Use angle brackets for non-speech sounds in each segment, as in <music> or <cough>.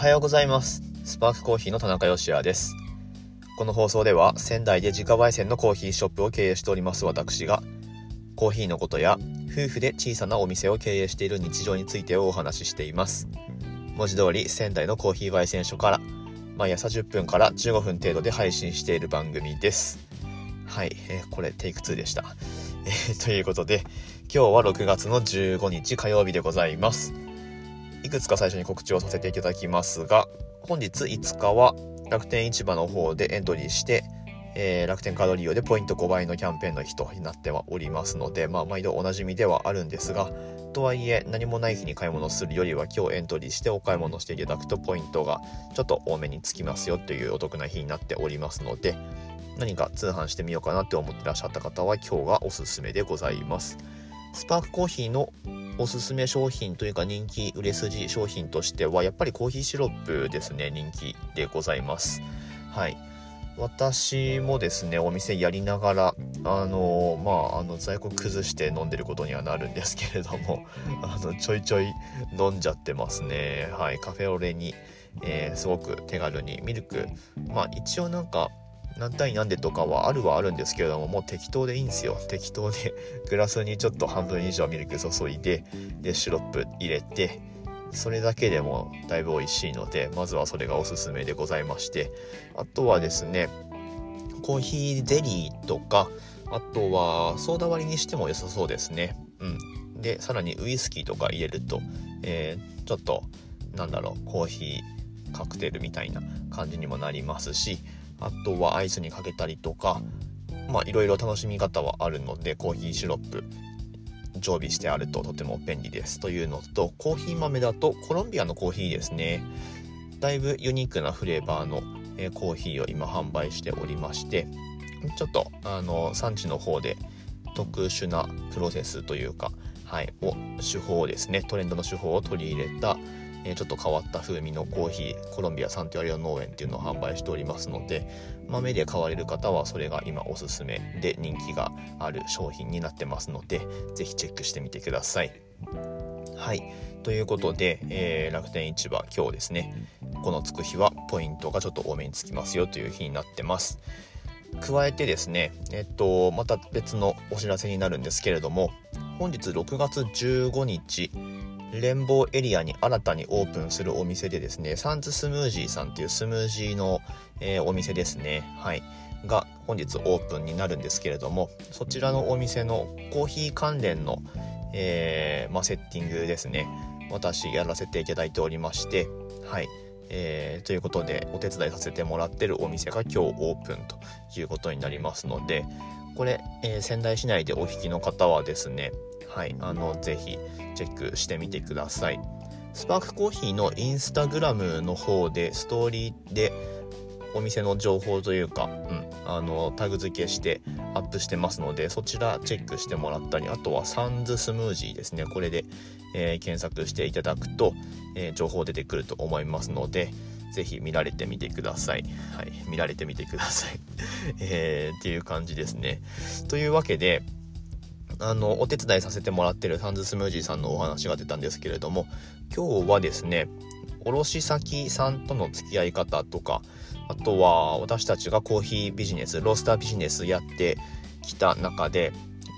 はようございます。スパークコーヒーの田中芳也です。この放送では仙台で自家焙煎のコーヒーショップを経営しております私がコーヒーのことや夫婦で小さなお店を経営している日常についてをお話ししています。文字通り仙台のコーヒー焙煎所から毎朝10分から15分程度で配信している番組です。はい、えー、これテイク2でした、えー、ということで今日は6月の15日火曜日でございます。いくつか最初に告知をさせていただきますが、本日5日は楽天市場の方でエントリーして、えー、楽天カード利用でポイント5倍のキャンペーンの日となってはおりますので、まあ、毎度おなじみではあるんですが、とはいえ何もない日に買い物するよりは今日エントリーしてお買い物していただくとポイントがちょっと多めにつきますよというお得な日になっておりますので、何か通販してみようかなって思ってらっしゃった方は今日がおすすめでございます。スパークコーヒーのおすすめ商品というか人気売れ筋商品としてはやっぱりコーヒーシロップですね人気でございます。はい。私もですねお店やりながらあのまああの在庫崩して飲んでることにはなるんですけれども <laughs> あのちょいちょい飲んじゃってますね。はい。カフェオレに、えー、すごく手軽にミルク。まあ一応なんか何対何でとかはあるはあるんですけれどももう適当でいいんですよ。適当で <laughs> グラスにちょっと半分以上ミルク注いででシロップ入れてそれだけでもだいぶ美味しいのでまずはそれがおすすめでございまして。あとはですねコーヒーゼリーとかあとはソーダ割りにしても良さそうですね。うん。でさらにウイスキーとか入れると、えー、ちょっとなんだろうコーヒーカクテルみたいな感じにもなりますしあとはアイスにかけたりとかまあいろいろ楽しみ方はあるのでコーヒーシロップ常備してあるととても便利ですというのとコーヒー豆だとコロンビアのコーヒーですね。だいぶユニークなフレーバーの、コーヒーを今販売しておりましてちょっとあの産地の方で特殊なプロセスというか、はい、を手法ですね。トレンドの手法を取り入れた、えちょっと変わった風味のコーヒーコロンビアサンティアリオ農園っていうのを販売しておりますので豆で買われる方はそれが今おすすめで人気がある商品になってますので是非チェックしてみてください。はいということで、えー、楽天市場今日ですねこのつく日はポイントがちょっと多めにつきますよという日になってます。加えてですね、えっと、また別のお知らせになるんですけれども本日6月15日連邦エリアに新たにオープンするお店でですね、サンズスムージーさんっていうスムージーの、えー、お店ですね。はい。が本日オープンになるんですけれども、そちらのお店のコーヒー関連の、えー、ま、セッティングですね。私やらせていただいておりまして、はい。えー、ということでお手伝いさせてもらってるお店が今日オープンということになりますのでこれ、えー、仙台市内でお引きの方はですねはいあのぜひチェックしてみてくださいスパークコーヒーのインスタグラムの方でストーリーでお店の情報というか、うん、あのタグ付けしてアップしてますのでそちらチェックしてもらったりあとはサンズスムージーですねこれで、えー、検索していただくと、えー、情報出てくると思いますのでぜひ見られてみてください。はい、見られてみてください。<laughs> えー、っていう感じですね。というわけで、あの、お手伝いさせてもらってるサンズスムージーさんのお話が出たんですけれども、今日はですね、卸先さんとの付き合い方とか、あとは私たちがコーヒービジネス、ロースタービジネスやってきた中で、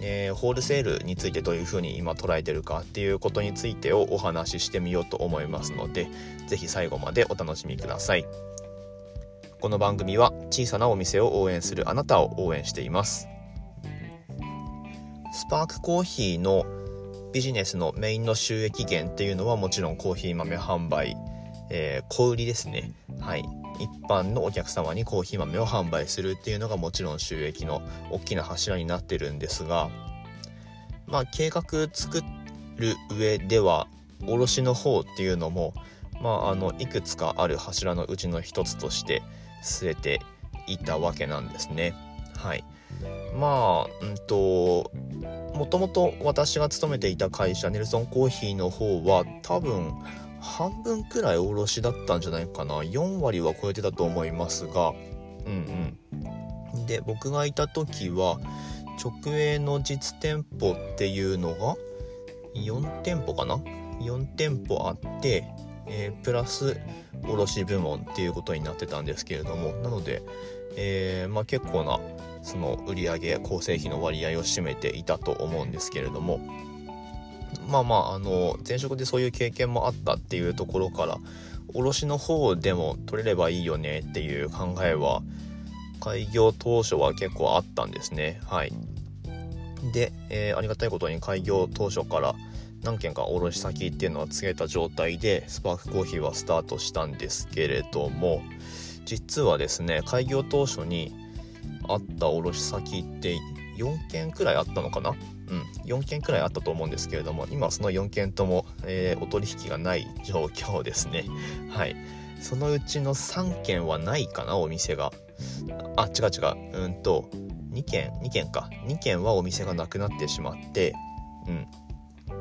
えー、ホールセールについてどういうふうに今捉えてるかっていうことについてをお話ししてみようと思いますので、是非最後までお楽しみください。この番組は小さなお店を応援するあなたを応援しています。スパークコーヒーのビジネスのメインの収益源っていうのはもちろんコーヒー豆販売、えー、小売りですね。はい。一般のお客様にコーヒー豆を販売するっていうのがもちろん収益の大きな柱になってるんですが、まあ計画作る上では卸の方っていうのも、まあ、あのいくつかある柱のうちの一つとして据えていたわけなんですね。はい。まあ、うんと、もともと私が勤めていた会社、ネルソンコーヒーの方は多分半分くらい卸だったんじゃないかな。4割は超えてたと思いますが、うんうん。で、僕がいた時は、直営の実店舗っていうのが4店舗かな？4店舗あってえー、プラス卸部門っていうことになってたんですけれどもなので、えー、まあ、結構なその売上構成費の割合を占めていたと思うんですけれどもまあまああの前職でそういう経験もあったっていうところから卸の方でも取れればいいよねっていう考えは開業当初は結構あったんですね。はい。で、えー、ありがたいことに開業当初から何件か卸先っていうのは告げた状態でスパークコーヒーはスタートしたんですけれども実はですね開業当初にあった卸先って4件くらいあったのかな？うん4件くらいあったと思うんですけれども今その4件とも、えー、お取引がない状況ですね。<laughs> はい。そのうちの3件はないかなお店が。あ違う違う。うんと2件2件か。2件はお店がなくなってしまってうん。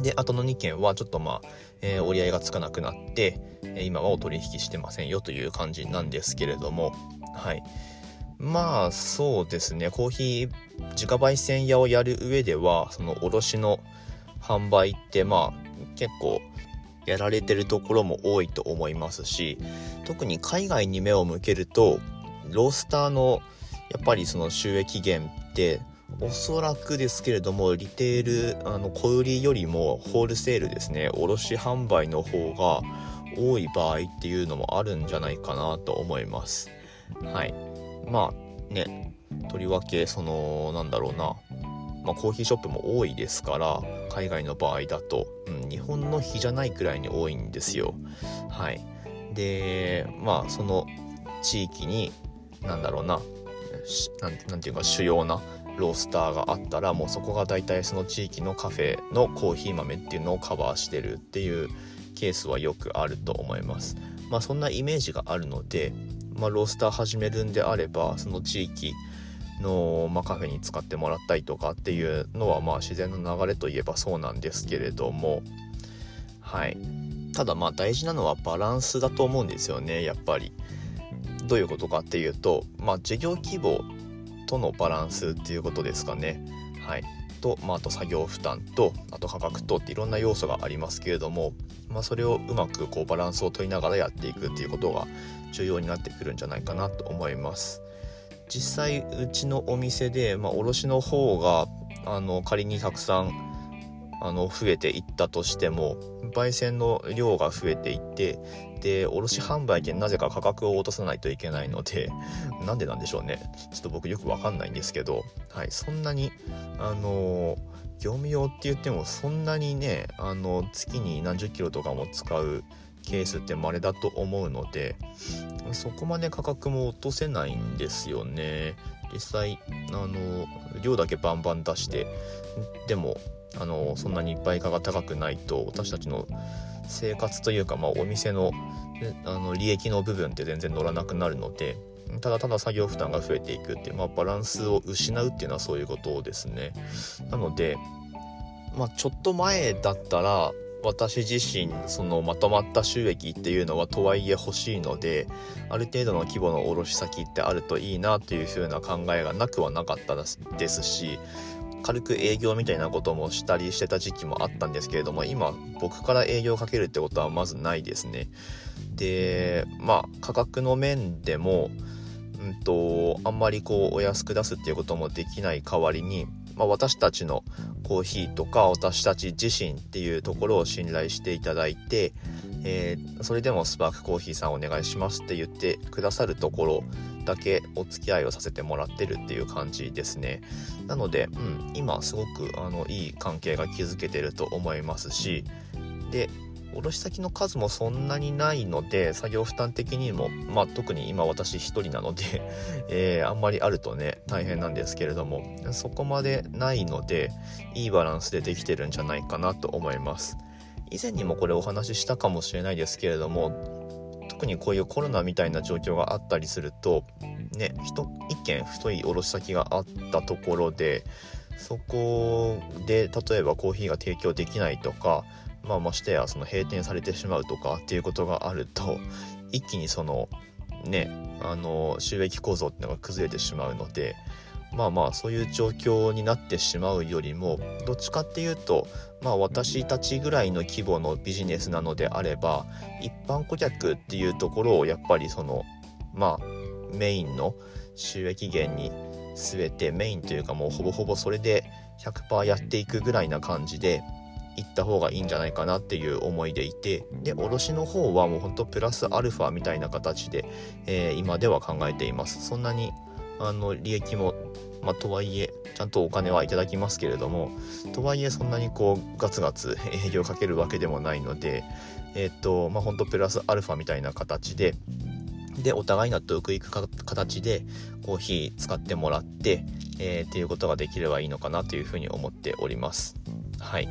で後の2件はちょっとまあ、えー、折り合いがつかなくなって今はお取引してませんよという感じなんですけれどもはい。まあそうですね。コーヒー自家焙煎屋をやる上ではその卸の販売ってまあ結構やられてるところも多いと思いますし特に海外に目を向けるとロースターのやっぱりその収益源っておそらくですけれどもリテールあの小売りよりもホールセールですね。卸販売の方が多い場合っていうのもあるんじゃないかなと思います。はい。まあね。とりわけそのなんだろうな。まあ、コーヒーショップも多いですから海外の場合だと、うん、日本の比じゃないくらいに多いんですよ。はい。でまあその地域に何だろうな。何ていうか主要なロースターがあったらもうそこが大体その地域のカフェのコーヒー豆っていうのをカバーしてるっていうケースはよくあると思います。まあそんなイメージがあるので、まあ、ロースター始めるんであればその地域の、まあ、カフェに使ってもらったりとかっていうのはまあ自然の流れといえばそうなんですけれども。はい。ただまあ大事なのはバランスだと思うんですよねやっぱり。どういうことかっていうと、まあ、事業規模とのバランスっていうことですかね。はい、と、まあ、あと作業負担とあと価格とっていろんな要素がありますけれども、まあ、それをうまくこうバランスを取りながらやっていくっていうことが重要になってくるんじゃないかなと思います。実際うちのお店で、まあ、卸の方があの仮にたくさんあの増えていったとしても焙煎の量が増えていってで卸販売でなぜか価格を落とさないといけないので <laughs> なんでなんでしょうね。ちょっと僕よくわかんないんですけど、はい、そんなにあの業務用って言ってもそんなにねあの月に何十キロとかも使うケースって稀だと思うのでそこまで価格も落とせないんですよね。実際あの量だけバンバン出してでもあのそんなにいっぱい価が高くないと私たちの生活というか、まあ、お店のあの利益の部分って全然乗らなくなるのでただただ作業負担が増えていくっていう、まあ、バランスを失うっていうのはそういうことですね。なので、まあ、ちょっと前だったら私自身そのまとまった収益っていうのはとはいえ欲しいのである程度の規模の卸先ってあるといいなというふうな考えがなくはなかったですし軽く営業みたいなこともしたりしてた時期もあったんですけれども今僕から営業をかけるってことはまずないですね。でまあ価格の面でもうんとあんまりこうお安く出すっていうこともできない代わりにまあ、私たちのコーヒーとか私たち自身っていうところを信頼していただいて、えー、それでもスパークコーヒーさんお願いしますって言ってくださるところだけお付き合いをさせてもらってるっていう感じですね。なので、うん、今すごくあのいい関係が築けてると思いますしで卸先の数もそんなにないので作業負担的にも、まあ、特に今私1人なので <laughs> えー、あんまりあるとね大変なんですけれどもそこまでないのでいいバランスでできてるんじゃないかなと思います。以前にもこれお話ししたかもしれないですけれども特にこういうコロナみたいな状況があったりするとね一軒太い卸先があったところでそこで例えばコーヒーが提供できないとかまあ、ましてやその閉店されてしまうとかっていうことがあると一気にそのねあの収益構造っていうのが崩れてしまうのでまあまあそういう状況になってしまうよりもどっちかっていうとまあ私たちぐらいの規模のビジネスなのであれば一般顧客っていうところをやっぱりそのまあメインの収益源に全てメインというかもうほぼほぼそれで100%やっていくぐらいな感じで行った方がいいんじゃないかなっていう思いでいてで卸の方はもうほんとプラスアルファみたいな形で、えー、今では考えています。そんなにあの利益もまあ、とはいえちゃんとお金はいただきますけれどもとはいえそんなにこうガツガツ営業かけるわけでもないのでえっ、とまあほんとプラスアルファみたいな形ででお互い納得いく形でコーヒー使ってもらって、えー、っていうことができればいいのかなというふうに思っております。はい。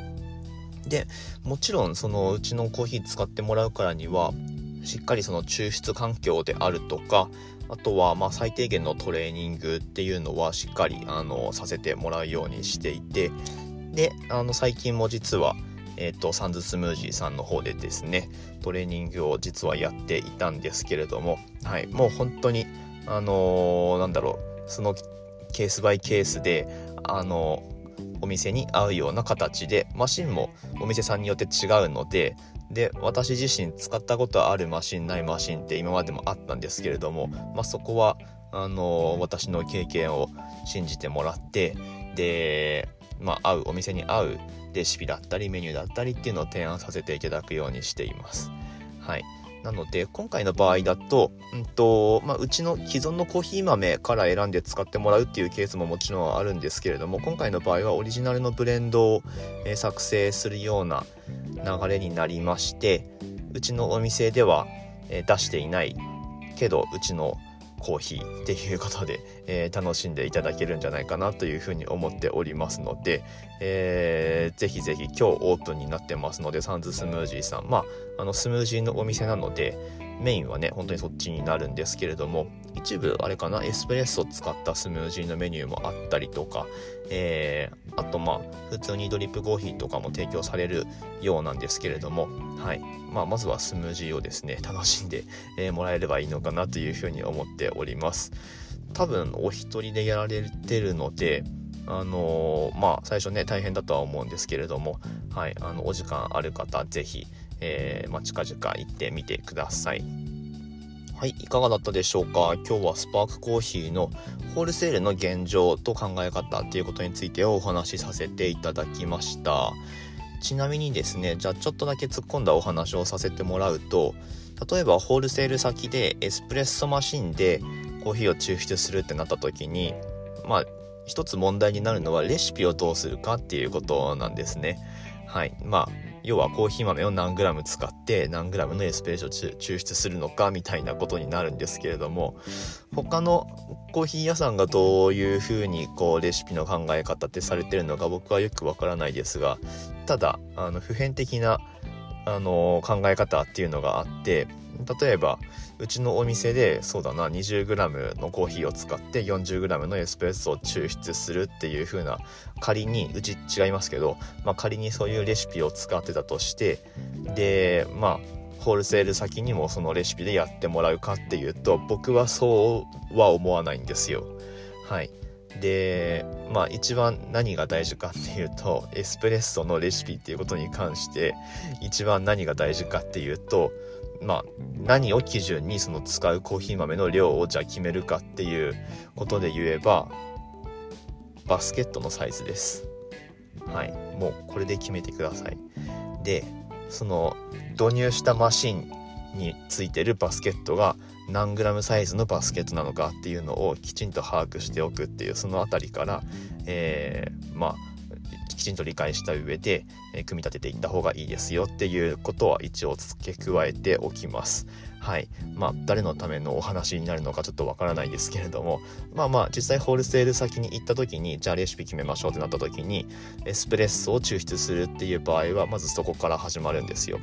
でもちろんそのうちのコーヒー使ってもらうからにはしっかりその抽出環境であるとかあとはま最低限のトレーニングっていうのはしっかりあのさせてもらうようにしていてであの最近も実はえーと、サンズスムージーさんの方でですねトレーニングを実はやっていたんですけれども、はい、もう本当にあのー、なんだろうそのケースバイケースであのー、お店に合うような形でマシンもお店さんによって違うのでで私自身使ったことあるマシンないマシンって今までもあったんですけれども、まあ、そこはあの私の経験を信じてもらってで、まあ、合うお店に合うレシピだったりメニューだったりっていうのを提案させていただくようにしています。はいなので今回の場合だと,、うんとまあ、うちの既存のコーヒー豆から選んで使ってもらうっていうケースももちろんあるんですけれども今回の場合はオリジナルのブレンドを、え作成するような流れになりましてうちのお店では、え出していないけどうちのコーヒーっていうことで、えー、楽しんでいただけるんじゃないかなというふうに思っておりますので、えー、ぜひぜひ今日オープンになってますのでサンズスムージーさん。まああのスムージーのお店なのでメインはね本当にそっちになるんですけれども一部あれかなエスプレッソを使ったスムージーのメニューもあったりとか、えー、あとまあ普通にドリップコーヒーとかも提供されるようなんですけれどもはい。まあ、まずはスムージーをですね楽しんで、えー、もらえればいいのかなというふうに思っております。多分お一人でやられてるのであのー、まあ最初ね大変だとは思うんですけれどもはい。あのお時間ある方是非えー、まあ、近々行ってみてください。はい、いかがだったでしょうか？今日はスパークコーヒーのホールセールの現状と考え方っていうことについてお話しさせていただきました。ちなみにですね、じゃあちょっとだけ突っ込んだお話をさせてもらうと、例えばホールセール先でエスプレッソマシンでコーヒーを抽出するってなった時に、まあ、一つ問題になるのはレシピをどうするかっていうことなんですね。はい。まあ、要はコーヒー豆を何グラム使って何グラムのエスプレッソを抽出するのかみたいなことになるんですけれども他のコーヒー屋さんがどういうふうにこうレシピの考え方ってされてるのか僕はよくわからないですがただあの普遍的なあの考え方っていうのがあって例えばうちのお店でそうだな 20g のコーヒーを使って 40g のエスプレッソを抽出するっていう風な仮にうち違いますけど、まあ、仮にそういうレシピを使ってたとしてでまあホールセール先にもそのレシピでやってもらうかっていうと僕はそうは思わないんですよ。はい。でまあ一番何が大事かっていうとエスプレッソのレシピっていうことに関して一番何が大事かっていうとまあ何を基準にその使うコーヒー豆の量をじゃあ決めるかっていうことで言えばバスケットのサイズです。はい。もうこれで決めてください。でその導入したマシンについてるバスケットが何グラムサイズのバスケットなのかっていうのをきちんと把握しておくっていうその辺りから、えー、まあきちんと理解した上で、え、組み立てていった方がいいですよっていうことは一応付け加えておきます。はい。まあ、誰のためのお話になるのかちょっとわからないですけれども、まあまあ、実際ホールセール先に行った時に、じゃあレシピ決めましょうってなった時に、エスプレッソを抽出するっていう場合は、まずそこから始まるんですよ。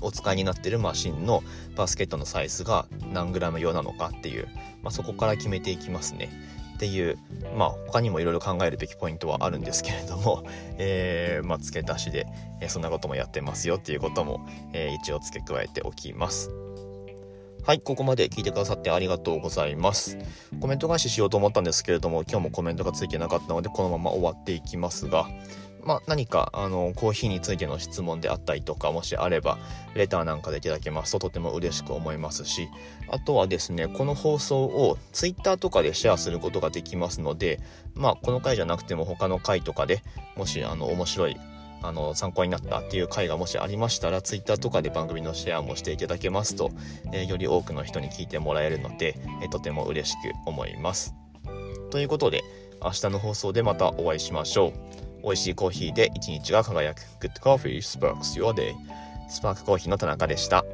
お使いになってるマシンのバスケットのサイズが何グラム用なのかっていう、まあ、そこから決めていきますね。っていうまあ他にもいろいろ考えるべきポイントはあるんですけれども、<laughs> えー、まあ、付け足しで、え、そんなこともやってますよっていうことも、え、一応付け加えておきます。はい、ここまで聞いてくださってありがとうございます。コメント返ししようと思ったんですけれども、今日もコメントがついてなかったので、このまま終わっていきますが、まあ、何かあのコーヒーについての質問であったりとかもしあればレターなんかでいただけますととても嬉しく思いますしあとはですねこの放送を Twitter とかでシェアすることができますのでまあこの回じゃなくても他の回とかでもしあの面白いあの参考になったっていう回がもしありましたら Twitter とかで番組のシェアもしていただけますと、えー、より多くの人に聞いてもらえるので、えー、とても嬉しく思います。ということで明日の放送でまたお会いしましょう。美味しいコーヒーで一日が輝く Good Coffee Sparks Your Day スパークコーヒーの田中でした。